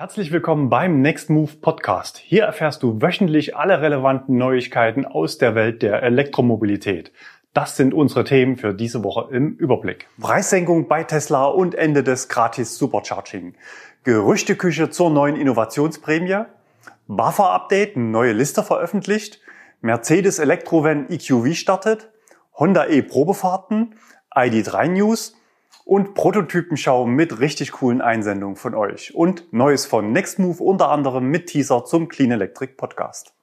Herzlich willkommen beim Next Move Podcast. Hier erfährst du wöchentlich alle relevanten Neuigkeiten aus der Welt der Elektromobilität. Das sind unsere Themen für diese Woche im Überblick. Preissenkung bei Tesla und Ende des Gratis Supercharging. Gerüchteküche zur neuen Innovationsprämie. Buffer-Update, neue Liste veröffentlicht. Mercedes Elektrovan EQV startet. Honda E Probefahrten. ID3 News und Prototypenschau mit richtig coolen Einsendungen von euch und Neues von Nextmove unter anderem mit Teaser zum Clean Electric Podcast.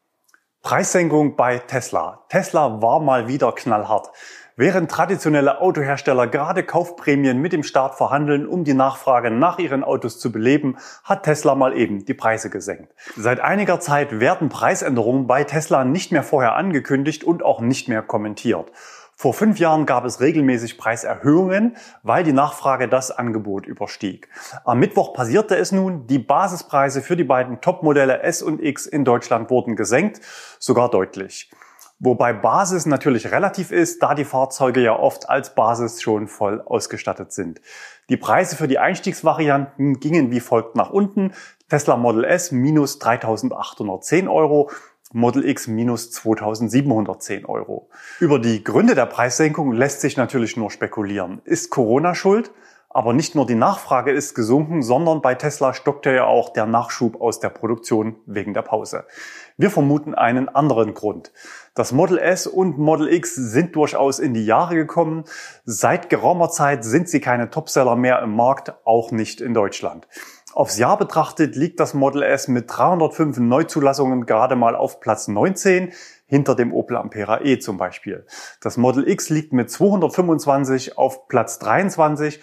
Preissenkung bei Tesla. Tesla war mal wieder knallhart. Während traditionelle Autohersteller gerade Kaufprämien mit dem Staat verhandeln, um die Nachfrage nach ihren Autos zu beleben, hat Tesla mal eben die Preise gesenkt. Seit einiger Zeit werden Preisänderungen bei Tesla nicht mehr vorher angekündigt und auch nicht mehr kommentiert. Vor fünf Jahren gab es regelmäßig Preiserhöhungen, weil die Nachfrage das Angebot überstieg. Am Mittwoch passierte es nun, die Basispreise für die beiden Topmodelle S und X in Deutschland wurden gesenkt, sogar deutlich. Wobei Basis natürlich relativ ist, da die Fahrzeuge ja oft als Basis schon voll ausgestattet sind. Die Preise für die Einstiegsvarianten gingen wie folgt nach unten. Tesla Model S minus 3.810 Euro, Model X minus 2710 Euro. Über die Gründe der Preissenkung lässt sich natürlich nur spekulieren. Ist Corona schuld? Aber nicht nur die Nachfrage ist gesunken, sondern bei Tesla stockte ja auch der Nachschub aus der Produktion wegen der Pause. Wir vermuten einen anderen Grund. Das Model S und Model X sind durchaus in die Jahre gekommen. Seit geraumer Zeit sind sie keine Topseller mehr im Markt, auch nicht in Deutschland. Aufs Jahr betrachtet liegt das Model S mit 305 Neuzulassungen gerade mal auf Platz 19, hinter dem Opel Ampera E zum Beispiel. Das Model X liegt mit 225 auf Platz 23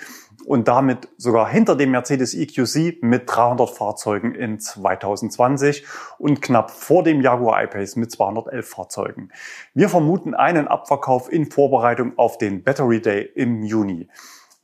und damit sogar hinter dem Mercedes EQC mit 300 Fahrzeugen in 2020 und knapp vor dem Jaguar I-Pace mit 211 Fahrzeugen. Wir vermuten einen Abverkauf in Vorbereitung auf den Battery Day im Juni.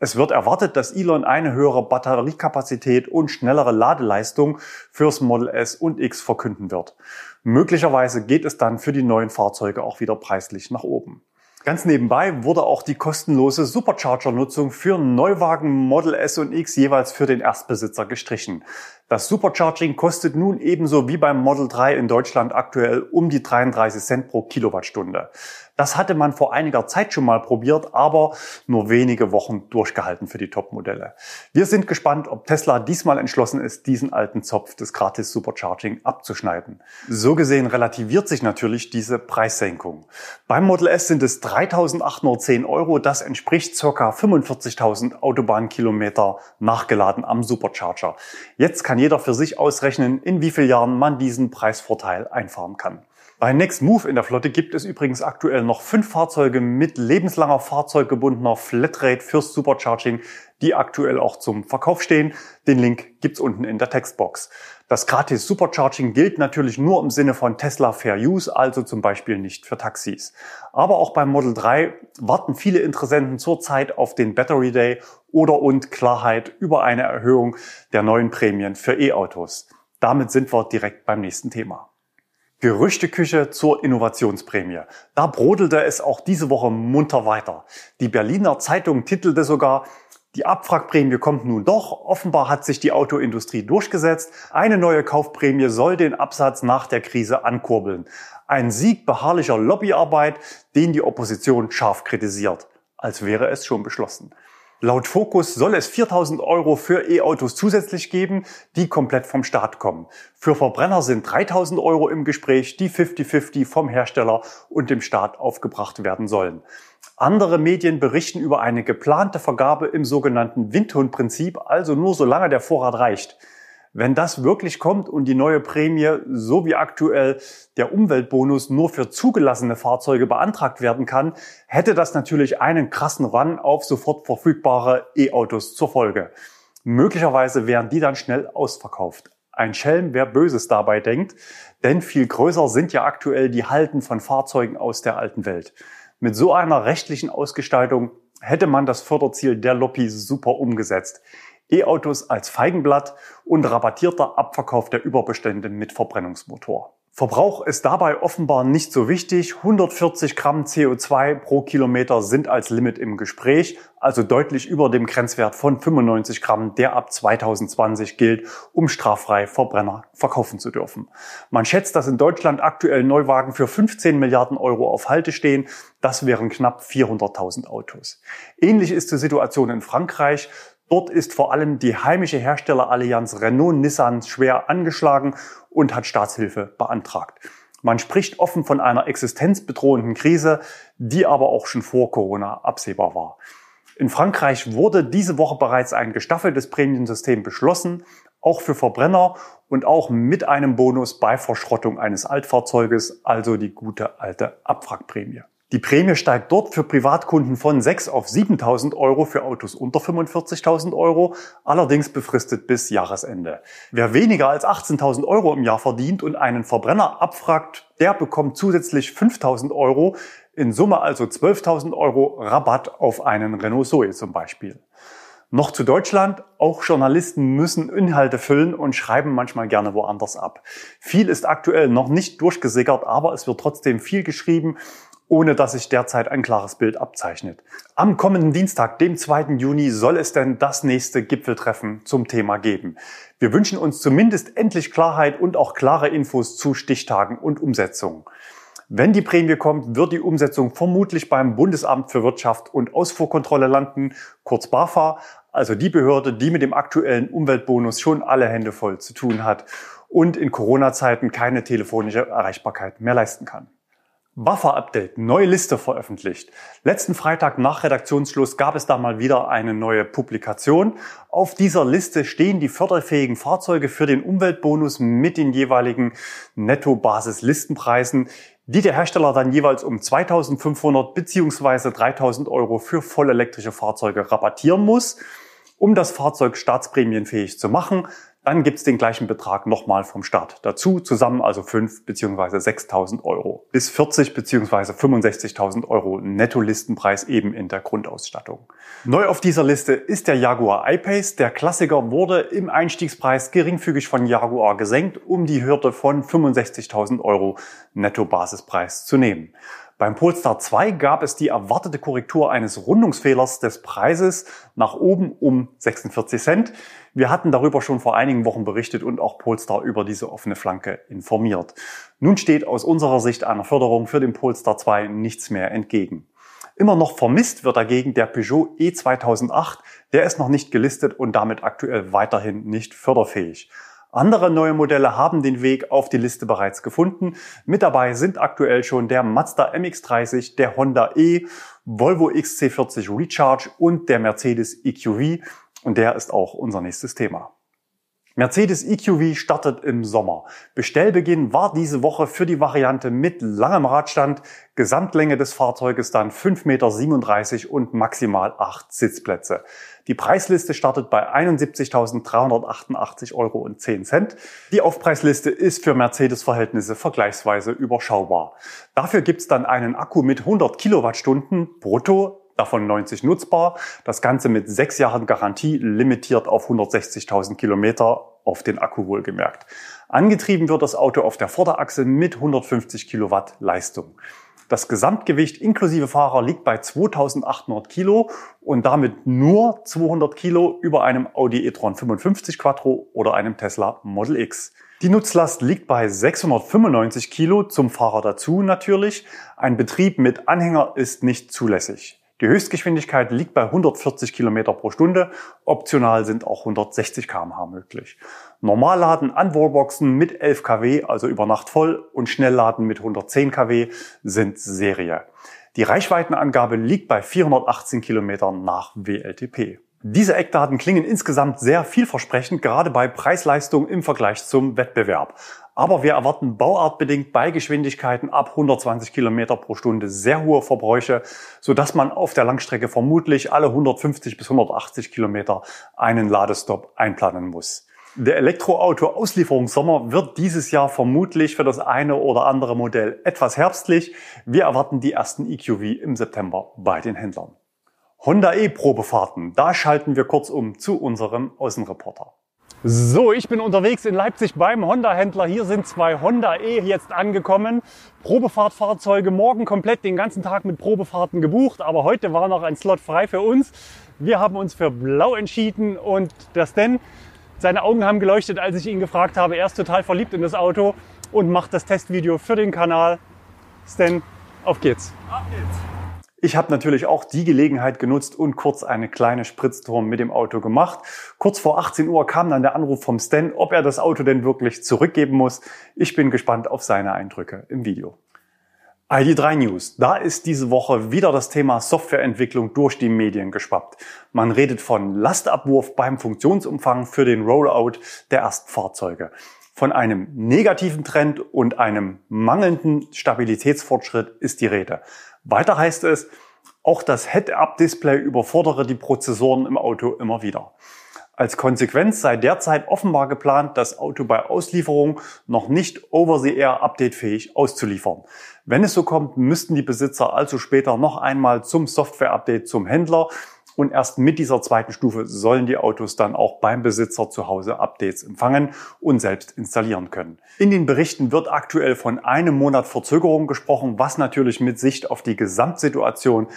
Es wird erwartet, dass Elon eine höhere Batteriekapazität und schnellere Ladeleistung fürs Model S und X verkünden wird. Möglicherweise geht es dann für die neuen Fahrzeuge auch wieder preislich nach oben. Ganz nebenbei wurde auch die kostenlose Supercharger-Nutzung für Neuwagen Model S und X jeweils für den Erstbesitzer gestrichen. Das Supercharging kostet nun ebenso wie beim Model 3 in Deutschland aktuell um die 33 Cent pro Kilowattstunde. Das hatte man vor einiger Zeit schon mal probiert, aber nur wenige Wochen durchgehalten für die Topmodelle. Wir sind gespannt, ob Tesla diesmal entschlossen ist, diesen alten Zopf des gratis Supercharging abzuschneiden. So gesehen relativiert sich natürlich diese Preissenkung. Beim Model S sind es 3.810 Euro. Das entspricht ca. 45.000 Autobahnkilometer nachgeladen am Supercharger. Jetzt kann jeder für sich ausrechnen, in wie vielen Jahren man diesen Preisvorteil einfahren kann. Bei Next Move in der Flotte gibt es übrigens aktuell noch fünf Fahrzeuge mit lebenslanger fahrzeuggebundener Flatrate fürs Supercharging, die aktuell auch zum Verkauf stehen. Den Link gibt's unten in der Textbox. Das gratis Supercharging gilt natürlich nur im Sinne von Tesla Fair Use, also zum Beispiel nicht für Taxis. Aber auch beim Model 3 warten viele Interessenten zurzeit auf den Battery Day oder und Klarheit über eine Erhöhung der neuen Prämien für E-Autos. Damit sind wir direkt beim nächsten Thema. Gerüchteküche zur Innovationsprämie. Da brodelte es auch diese Woche munter weiter. Die Berliner Zeitung titelte sogar, die Abwrackprämie kommt nun doch. Offenbar hat sich die Autoindustrie durchgesetzt. Eine neue Kaufprämie soll den Absatz nach der Krise ankurbeln. Ein Sieg beharrlicher Lobbyarbeit, den die Opposition scharf kritisiert. Als wäre es schon beschlossen. Laut Focus soll es 4000 Euro für E-Autos zusätzlich geben, die komplett vom Staat kommen. Für Verbrenner sind 3000 Euro im Gespräch, die 50-50 vom Hersteller und dem Staat aufgebracht werden sollen. Andere Medien berichten über eine geplante Vergabe im sogenannten Windhundprinzip, also nur solange der Vorrat reicht. Wenn das wirklich kommt und die neue Prämie, so wie aktuell der Umweltbonus nur für zugelassene Fahrzeuge beantragt werden kann, hätte das natürlich einen krassen Run auf sofort verfügbare E-Autos zur Folge. Möglicherweise wären die dann schnell ausverkauft. Ein Schelm, wer Böses dabei denkt, denn viel größer sind ja aktuell die Halten von Fahrzeugen aus der alten Welt. Mit so einer rechtlichen Ausgestaltung hätte man das Förderziel der Lobby super umgesetzt. E-Autos als Feigenblatt und rabattierter Abverkauf der Überbestände mit Verbrennungsmotor. Verbrauch ist dabei offenbar nicht so wichtig. 140 Gramm CO2 pro Kilometer sind als Limit im Gespräch, also deutlich über dem Grenzwert von 95 Gramm, der ab 2020 gilt, um straffrei Verbrenner verkaufen zu dürfen. Man schätzt, dass in Deutschland aktuell Neuwagen für 15 Milliarden Euro auf Halte stehen. Das wären knapp 400.000 Autos. Ähnlich ist die Situation in Frankreich. Dort ist vor allem die heimische Herstellerallianz Renault-Nissan schwer angeschlagen und hat Staatshilfe beantragt. Man spricht offen von einer existenzbedrohenden Krise, die aber auch schon vor Corona absehbar war. In Frankreich wurde diese Woche bereits ein gestaffeltes Prämiensystem beschlossen, auch für Verbrenner und auch mit einem Bonus bei Verschrottung eines Altfahrzeuges, also die gute alte Abwrackprämie. Die Prämie steigt dort für Privatkunden von 6 auf 7.000 Euro für Autos unter 45.000 Euro, allerdings befristet bis Jahresende. Wer weniger als 18.000 Euro im Jahr verdient und einen Verbrenner abfragt, der bekommt zusätzlich 5.000 Euro, in Summe also 12.000 Euro Rabatt auf einen Renault Zoe zum Beispiel. Noch zu Deutschland. Auch Journalisten müssen Inhalte füllen und schreiben manchmal gerne woanders ab. Viel ist aktuell noch nicht durchgesickert, aber es wird trotzdem viel geschrieben ohne dass sich derzeit ein klares Bild abzeichnet. Am kommenden Dienstag, dem 2. Juni, soll es denn das nächste Gipfeltreffen zum Thema geben. Wir wünschen uns zumindest endlich Klarheit und auch klare Infos zu Stichtagen und Umsetzungen. Wenn die Prämie kommt, wird die Umsetzung vermutlich beim Bundesamt für Wirtschaft und Ausfuhrkontrolle landen, kurz BAFA, also die Behörde, die mit dem aktuellen Umweltbonus schon alle Hände voll zu tun hat und in Corona-Zeiten keine telefonische Erreichbarkeit mehr leisten kann. Buffer-Update, neue Liste veröffentlicht. Letzten Freitag nach Redaktionsschluss gab es da mal wieder eine neue Publikation. Auf dieser Liste stehen die förderfähigen Fahrzeuge für den Umweltbonus mit den jeweiligen Netto-Basis-Listenpreisen, die der Hersteller dann jeweils um 2500 bzw. 3000 Euro für vollelektrische Fahrzeuge rabattieren muss, um das Fahrzeug staatsprämienfähig zu machen. Dann gibt's den gleichen Betrag nochmal vom Staat dazu, zusammen also 5 bzw. 6.000 Euro. Bis 40 bzw. 65.000 Euro Netto-Listenpreis eben in der Grundausstattung. Neu auf dieser Liste ist der Jaguar I-Pace. Der Klassiker wurde im Einstiegspreis geringfügig von Jaguar gesenkt, um die Hürde von 65.000 Euro Netto-Basispreis zu nehmen. Beim Polestar 2 gab es die erwartete Korrektur eines Rundungsfehlers des Preises nach oben um 46 Cent. Wir hatten darüber schon vor einigen Wochen berichtet und auch Polestar über diese offene Flanke informiert. Nun steht aus unserer Sicht einer Förderung für den Polestar 2 nichts mehr entgegen. Immer noch vermisst wird dagegen der Peugeot E2008. Der ist noch nicht gelistet und damit aktuell weiterhin nicht förderfähig. Andere neue Modelle haben den Weg auf die Liste bereits gefunden. Mit dabei sind aktuell schon der Mazda MX-30, der Honda E, Volvo XC40 Recharge und der Mercedes EQV. Und der ist auch unser nächstes Thema. Mercedes EQV startet im Sommer. Bestellbeginn war diese Woche für die Variante mit langem Radstand. Gesamtlänge des Fahrzeuges dann 5,37 Meter und maximal 8 Sitzplätze. Die Preisliste startet bei 71.388,10 Euro. Die Aufpreisliste ist für Mercedes-Verhältnisse vergleichsweise überschaubar. Dafür gibt's dann einen Akku mit 100 Kilowattstunden brutto davon 90 nutzbar. Das Ganze mit sechs Jahren Garantie, limitiert auf 160.000 Kilometer auf den Akku wohlgemerkt. Angetrieben wird das Auto auf der Vorderachse mit 150 Kilowatt Leistung. Das Gesamtgewicht inklusive Fahrer liegt bei 2800 Kilo und damit nur 200 Kilo über einem Audi e-tron 55 Quattro oder einem Tesla Model X. Die Nutzlast liegt bei 695 Kilo, zum Fahrer dazu natürlich. Ein Betrieb mit Anhänger ist nicht zulässig. Die Höchstgeschwindigkeit liegt bei 140 Kilometer pro Stunde. Optional sind auch 160 km/h möglich. Normalladen an Wallboxen mit 11 kW, also über Nacht voll, und Schnellladen mit 110 kW sind Serie. Die Reichweitenangabe liegt bei 418 Kilometern nach WLTP. Diese Eckdaten klingen insgesamt sehr vielversprechend, gerade bei Preis-Leistung im Vergleich zum Wettbewerb. Aber wir erwarten bauartbedingt bei Geschwindigkeiten ab 120 Kilometer pro Stunde sehr hohe Verbräuche, sodass man auf der Langstrecke vermutlich alle 150 bis 180 Kilometer einen Ladestopp einplanen muss. Der Elektroauto-Auslieferungssommer wird dieses Jahr vermutlich für das eine oder andere Modell etwas herbstlich. Wir erwarten die ersten EQV im September bei den Händlern. Honda E-Probefahrten. Da schalten wir kurz um zu unserem Außenreporter. So, ich bin unterwegs in Leipzig beim Honda-Händler. Hier sind zwei Honda E jetzt angekommen. Probefahrtfahrzeuge morgen komplett den ganzen Tag mit Probefahrten gebucht, aber heute war noch ein Slot frei für uns. Wir haben uns für Blau entschieden und das denn, seine Augen haben geleuchtet, als ich ihn gefragt habe. Er ist total verliebt in das Auto und macht das Testvideo für den Kanal. Stan, auf geht's. Auf geht's. Ich habe natürlich auch die Gelegenheit genutzt und kurz eine kleine Spritztour mit dem Auto gemacht. Kurz vor 18 Uhr kam dann der Anruf vom Stan, ob er das Auto denn wirklich zurückgeben muss. Ich bin gespannt auf seine Eindrücke im Video. ID3 News. Da ist diese Woche wieder das Thema Softwareentwicklung durch die Medien geschwappt. Man redet von Lastabwurf beim Funktionsumfang für den Rollout der Erstfahrzeuge. Von einem negativen Trend und einem mangelnden Stabilitätsfortschritt ist die Rede. Weiter heißt es, auch das Head-Up-Display überfordere die Prozessoren im Auto immer wieder. Als Konsequenz sei derzeit offenbar geplant, das Auto bei Auslieferung noch nicht Over-the-Air updatefähig auszuliefern. Wenn es so kommt, müssten die Besitzer also später noch einmal zum Software-Update zum Händler und erst mit dieser zweiten Stufe sollen die Autos dann auch beim Besitzer zu Hause Updates empfangen und selbst installieren können. In den Berichten wird aktuell von einem Monat Verzögerung gesprochen, was natürlich mit Sicht auf die Gesamtsituation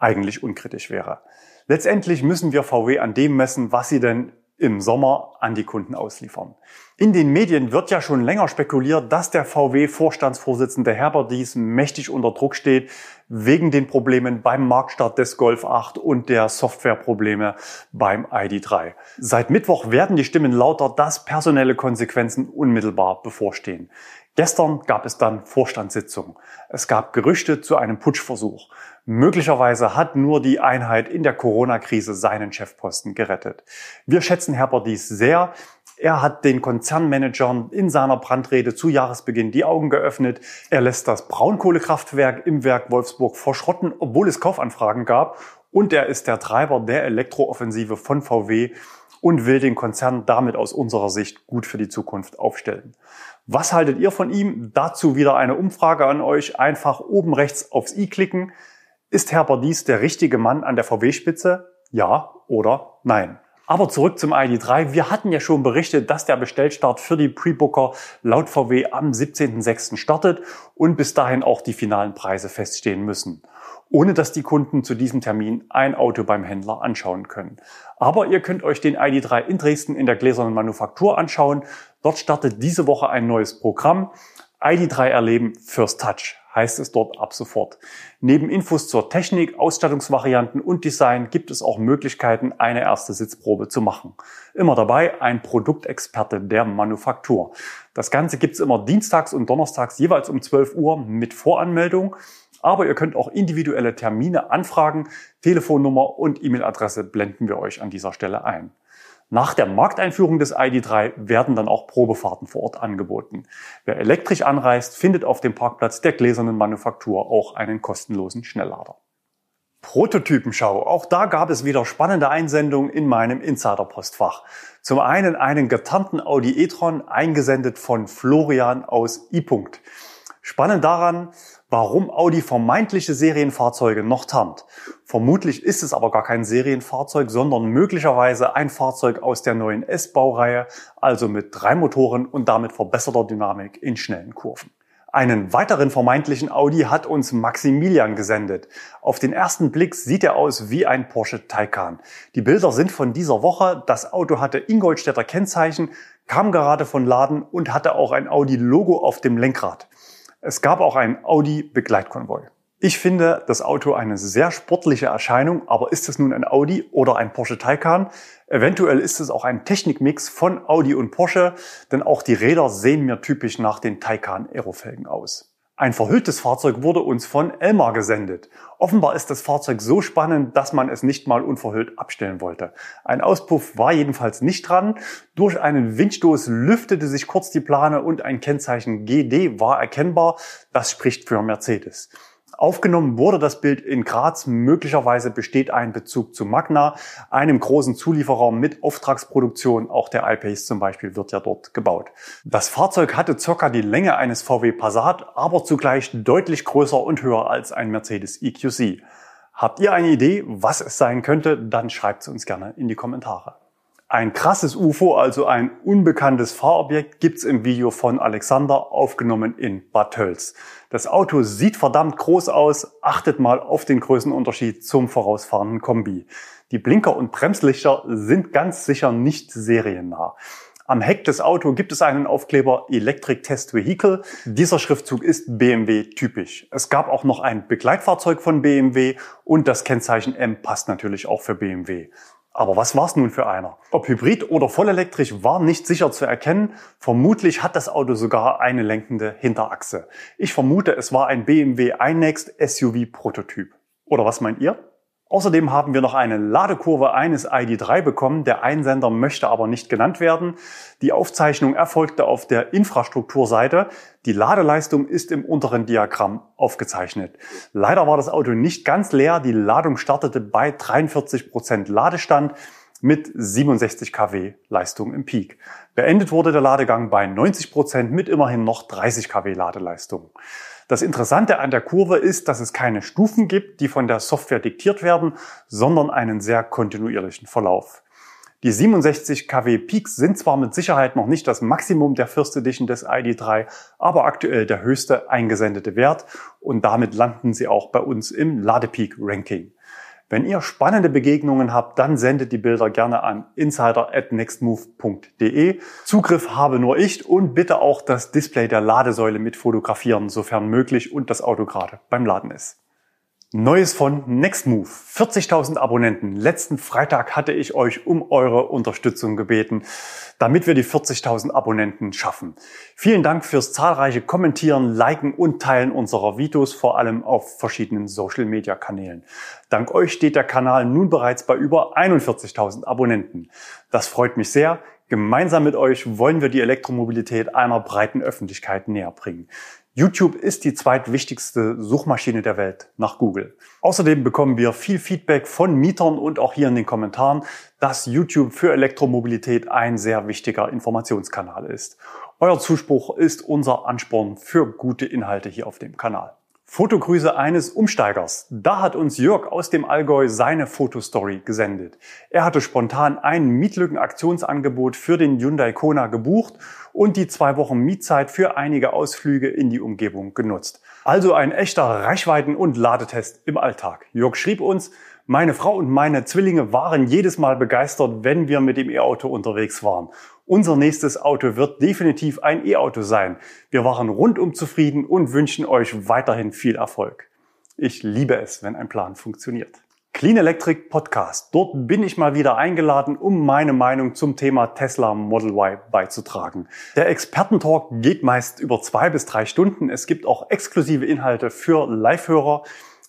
eigentlich unkritisch wäre. Letztendlich müssen wir VW an dem messen, was sie denn im Sommer an die Kunden ausliefern. In den Medien wird ja schon länger spekuliert, dass der VW-Vorstandsvorsitzende Herbert Dies mächtig unter Druck steht wegen den Problemen beim Marktstart des Golf 8 und der Softwareprobleme beim ID3. Seit Mittwoch werden die Stimmen lauter, dass personelle Konsequenzen unmittelbar bevorstehen. Gestern gab es dann Vorstandssitzung. Es gab Gerüchte zu einem Putschversuch. Möglicherweise hat nur die Einheit in der Corona-Krise seinen Chefposten gerettet. Wir schätzen Herbert dies sehr. Er hat den Konzernmanagern in seiner Brandrede zu Jahresbeginn die Augen geöffnet. Er lässt das Braunkohlekraftwerk im Werk Wolfsburg verschrotten, obwohl es Kaufanfragen gab. Und er ist der Treiber der Elektrooffensive von VW und will den Konzern damit aus unserer Sicht gut für die Zukunft aufstellen. Was haltet ihr von ihm? Dazu wieder eine Umfrage an euch. Einfach oben rechts aufs i klicken. Ist Herr Bardies der richtige Mann an der VW-Spitze? Ja oder nein? Aber zurück zum ID3. Wir hatten ja schon berichtet, dass der Bestellstart für die Pre-Booker laut VW am 17.06. startet und bis dahin auch die finalen Preise feststehen müssen. Ohne dass die Kunden zu diesem Termin ein Auto beim Händler anschauen können. Aber ihr könnt euch den ID3 in Dresden in der gläsernen Manufaktur anschauen. Dort startet diese Woche ein neues Programm. ID3 erleben First Touch heißt es dort ab sofort. Neben Infos zur Technik, Ausstattungsvarianten und Design gibt es auch Möglichkeiten, eine erste Sitzprobe zu machen. Immer dabei ein Produktexperte der Manufaktur. Das Ganze gibt's immer dienstags und donnerstags jeweils um 12 Uhr mit Voranmeldung. Aber ihr könnt auch individuelle Termine anfragen. Telefonnummer und E-Mail-Adresse blenden wir euch an dieser Stelle ein. Nach der Markteinführung des ID3 werden dann auch Probefahrten vor Ort angeboten. Wer elektrisch anreist, findet auf dem Parkplatz der gläsernen Manufaktur auch einen kostenlosen Schnelllader. Prototypenschau. Auch da gab es wieder spannende Einsendungen in meinem Insider-Postfach. Zum einen einen getarnten Audi e-tron, eingesendet von Florian aus I. Spannend daran, warum Audi vermeintliche Serienfahrzeuge noch tarnt. Vermutlich ist es aber gar kein Serienfahrzeug, sondern möglicherweise ein Fahrzeug aus der neuen S-Baureihe, also mit drei Motoren und damit verbesserter Dynamik in schnellen Kurven. Einen weiteren vermeintlichen Audi hat uns Maximilian gesendet. Auf den ersten Blick sieht er aus wie ein Porsche Taycan. Die Bilder sind von dieser Woche. Das Auto hatte Ingolstädter Kennzeichen, kam gerade von Laden und hatte auch ein Audi-Logo auf dem Lenkrad. Es gab auch einen Audi-Begleitkonvoi. Ich finde das Auto eine sehr sportliche Erscheinung, aber ist es nun ein Audi oder ein Porsche Taycan? Eventuell ist es auch ein Technikmix von Audi und Porsche, denn auch die Räder sehen mir typisch nach den Taycan Aerofelgen aus. Ein verhülltes Fahrzeug wurde uns von Elmar gesendet. Offenbar ist das Fahrzeug so spannend, dass man es nicht mal unverhüllt abstellen wollte. Ein Auspuff war jedenfalls nicht dran. Durch einen Windstoß lüftete sich kurz die Plane und ein Kennzeichen GD war erkennbar. Das spricht für Mercedes. Aufgenommen wurde das Bild in Graz. Möglicherweise besteht ein Bezug zu Magna, einem großen Zulieferer mit Auftragsproduktion. Auch der iPace zum Beispiel wird ja dort gebaut. Das Fahrzeug hatte circa die Länge eines VW Passat, aber zugleich deutlich größer und höher als ein Mercedes EQC. Habt ihr eine Idee, was es sein könnte? Dann schreibt es uns gerne in die Kommentare. Ein krasses UFO, also ein unbekanntes Fahrobjekt, gibt's im Video von Alexander, aufgenommen in Bad Tölz. Das Auto sieht verdammt groß aus, achtet mal auf den Größenunterschied zum vorausfahrenden Kombi. Die Blinker und Bremslichter sind ganz sicher nicht seriennah. Am Heck des Autos gibt es einen Aufkleber Electric Test Vehicle. Dieser Schriftzug ist BMW typisch. Es gab auch noch ein Begleitfahrzeug von BMW und das Kennzeichen M passt natürlich auch für BMW. Aber was war es nun für einer? Ob hybrid oder vollelektrisch war nicht sicher zu erkennen. Vermutlich hat das Auto sogar eine lenkende Hinterachse. Ich vermute, es war ein BMW iNext SUV Prototyp. Oder was meint ihr? Außerdem haben wir noch eine Ladekurve eines ID3 bekommen. Der Einsender möchte aber nicht genannt werden. Die Aufzeichnung erfolgte auf der Infrastrukturseite. Die Ladeleistung ist im unteren Diagramm aufgezeichnet. Leider war das Auto nicht ganz leer. Die Ladung startete bei 43 Prozent Ladestand mit 67 kW Leistung im Peak. Beendet wurde der Ladegang bei 90 Prozent mit immerhin noch 30 kW Ladeleistung. Das Interessante an der Kurve ist, dass es keine Stufen gibt, die von der Software diktiert werden, sondern einen sehr kontinuierlichen Verlauf. Die 67 kW Peaks sind zwar mit Sicherheit noch nicht das Maximum der First Edition des ID3, aber aktuell der höchste eingesendete Wert und damit landen sie auch bei uns im Ladepeak Ranking. Wenn ihr spannende Begegnungen habt, dann sendet die Bilder gerne an insider@nextmove.de. Zugriff habe nur ich und bitte auch das Display der Ladesäule mit fotografieren, sofern möglich und das Auto gerade beim Laden ist. Neues von Nextmove. 40.000 Abonnenten. Letzten Freitag hatte ich euch um eure Unterstützung gebeten, damit wir die 40.000 Abonnenten schaffen. Vielen Dank fürs zahlreiche Kommentieren, Liken und Teilen unserer Videos, vor allem auf verschiedenen Social Media Kanälen. Dank euch steht der Kanal nun bereits bei über 41.000 Abonnenten. Das freut mich sehr. Gemeinsam mit euch wollen wir die Elektromobilität einer breiten Öffentlichkeit näher bringen. YouTube ist die zweitwichtigste Suchmaschine der Welt nach Google. Außerdem bekommen wir viel Feedback von Mietern und auch hier in den Kommentaren, dass YouTube für Elektromobilität ein sehr wichtiger Informationskanal ist. Euer Zuspruch ist unser Ansporn für gute Inhalte hier auf dem Kanal. Fotogrüße eines Umsteigers. Da hat uns Jörg aus dem Allgäu seine Fotostory gesendet. Er hatte spontan ein Mietlückenaktionsangebot für den Hyundai Kona gebucht und die zwei Wochen Mietzeit für einige Ausflüge in die Umgebung genutzt. Also ein echter Reichweiten- und Ladetest im Alltag. Jörg schrieb uns, meine Frau und meine Zwillinge waren jedes Mal begeistert, wenn wir mit dem E-Auto unterwegs waren. Unser nächstes Auto wird definitiv ein E-Auto sein. Wir waren rundum zufrieden und wünschen euch weiterhin viel Erfolg. Ich liebe es, wenn ein Plan funktioniert. Clean Electric Podcast. Dort bin ich mal wieder eingeladen, um meine Meinung zum Thema Tesla Model Y beizutragen. Der Expertentalk geht meist über zwei bis drei Stunden. Es gibt auch exklusive Inhalte für Live-Hörer.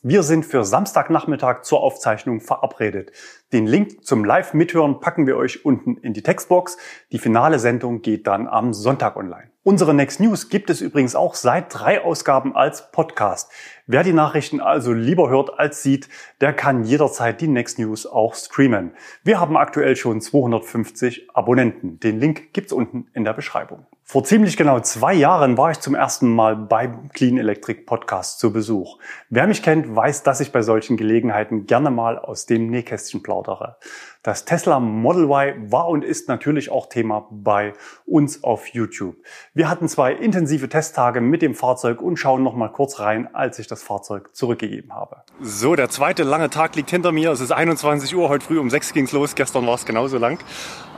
Wir sind für Samstagnachmittag zur Aufzeichnung verabredet. Den Link zum Live-Mithören packen wir euch unten in die Textbox. Die finale Sendung geht dann am Sonntag online. Unsere Next News gibt es übrigens auch seit drei Ausgaben als Podcast. Wer die Nachrichten also lieber hört als sieht, der kann jederzeit die Next News auch streamen. Wir haben aktuell schon 250 Abonnenten. Den Link gibt's unten in der Beschreibung. Vor ziemlich genau zwei Jahren war ich zum ersten Mal beim Clean Electric Podcast zu Besuch. Wer mich kennt, weiß, dass ich bei solchen Gelegenheiten gerne mal aus dem Nähkästchen plaudere. Das Tesla Model Y war und ist natürlich auch Thema bei uns auf YouTube. Wir hatten zwei intensive Testtage mit dem Fahrzeug und schauen noch mal kurz rein, als ich das Fahrzeug zurückgegeben habe. So, der zweite lange Tag liegt hinter mir. Es ist 21 Uhr, heute früh um 6 ging's los. Gestern war es genauso lang.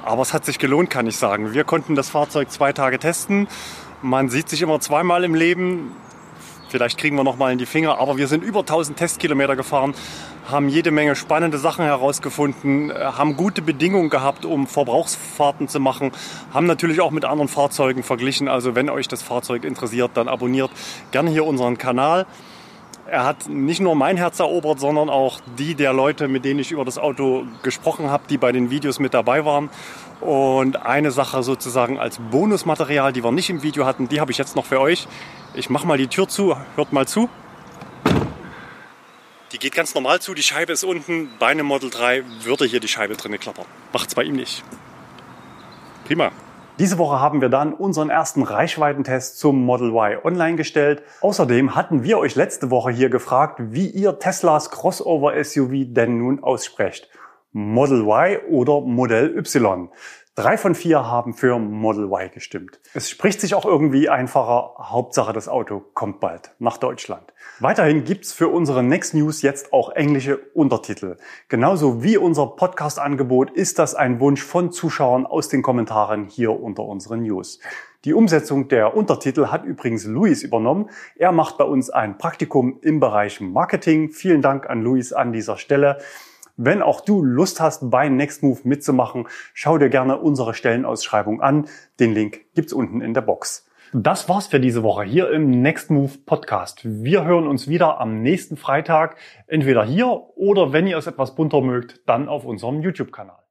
Aber es hat sich gelohnt, kann ich sagen. Wir konnten das Fahrzeug zwei Tage testen. Man sieht sich immer zweimal im Leben. Vielleicht kriegen wir noch mal in die Finger, aber wir sind über 1000 Testkilometer gefahren, haben jede Menge spannende Sachen herausgefunden, haben gute Bedingungen gehabt, um Verbrauchsfahrten zu machen, haben natürlich auch mit anderen Fahrzeugen verglichen. Also wenn euch das Fahrzeug interessiert, dann abonniert gerne hier unseren Kanal. Er hat nicht nur mein Herz erobert, sondern auch die der Leute, mit denen ich über das Auto gesprochen habe, die bei den Videos mit dabei waren. Und eine Sache sozusagen als Bonusmaterial, die wir nicht im Video hatten, die habe ich jetzt noch für euch. Ich mache mal die Tür zu, hört mal zu. Die geht ganz normal zu, die Scheibe ist unten. Bei einem Model 3 würde hier die Scheibe drinne klappern. Macht es bei ihm nicht. Prima. Diese Woche haben wir dann unseren ersten Reichweitentest zum Model Y online gestellt. Außerdem hatten wir euch letzte Woche hier gefragt, wie ihr Teslas Crossover SUV denn nun aussprecht. Model Y oder Modell Y. Drei von vier haben für Model Y gestimmt. Es spricht sich auch irgendwie einfacher. Hauptsache das Auto kommt bald nach Deutschland. Weiterhin gibt's für unsere Next News jetzt auch englische Untertitel. Genauso wie unser Podcast-Angebot ist das ein Wunsch von Zuschauern aus den Kommentaren hier unter unseren News. Die Umsetzung der Untertitel hat übrigens Luis übernommen. Er macht bei uns ein Praktikum im Bereich Marketing. Vielen Dank an Luis an dieser Stelle. Wenn auch du Lust hast, bei Next Move mitzumachen, schau dir gerne unsere Stellenausschreibung an. Den Link gibt's unten in der Box. Das war's für diese Woche hier im Next Move Podcast. Wir hören uns wieder am nächsten Freitag, entweder hier oder wenn ihr es etwas bunter mögt, dann auf unserem YouTube-Kanal.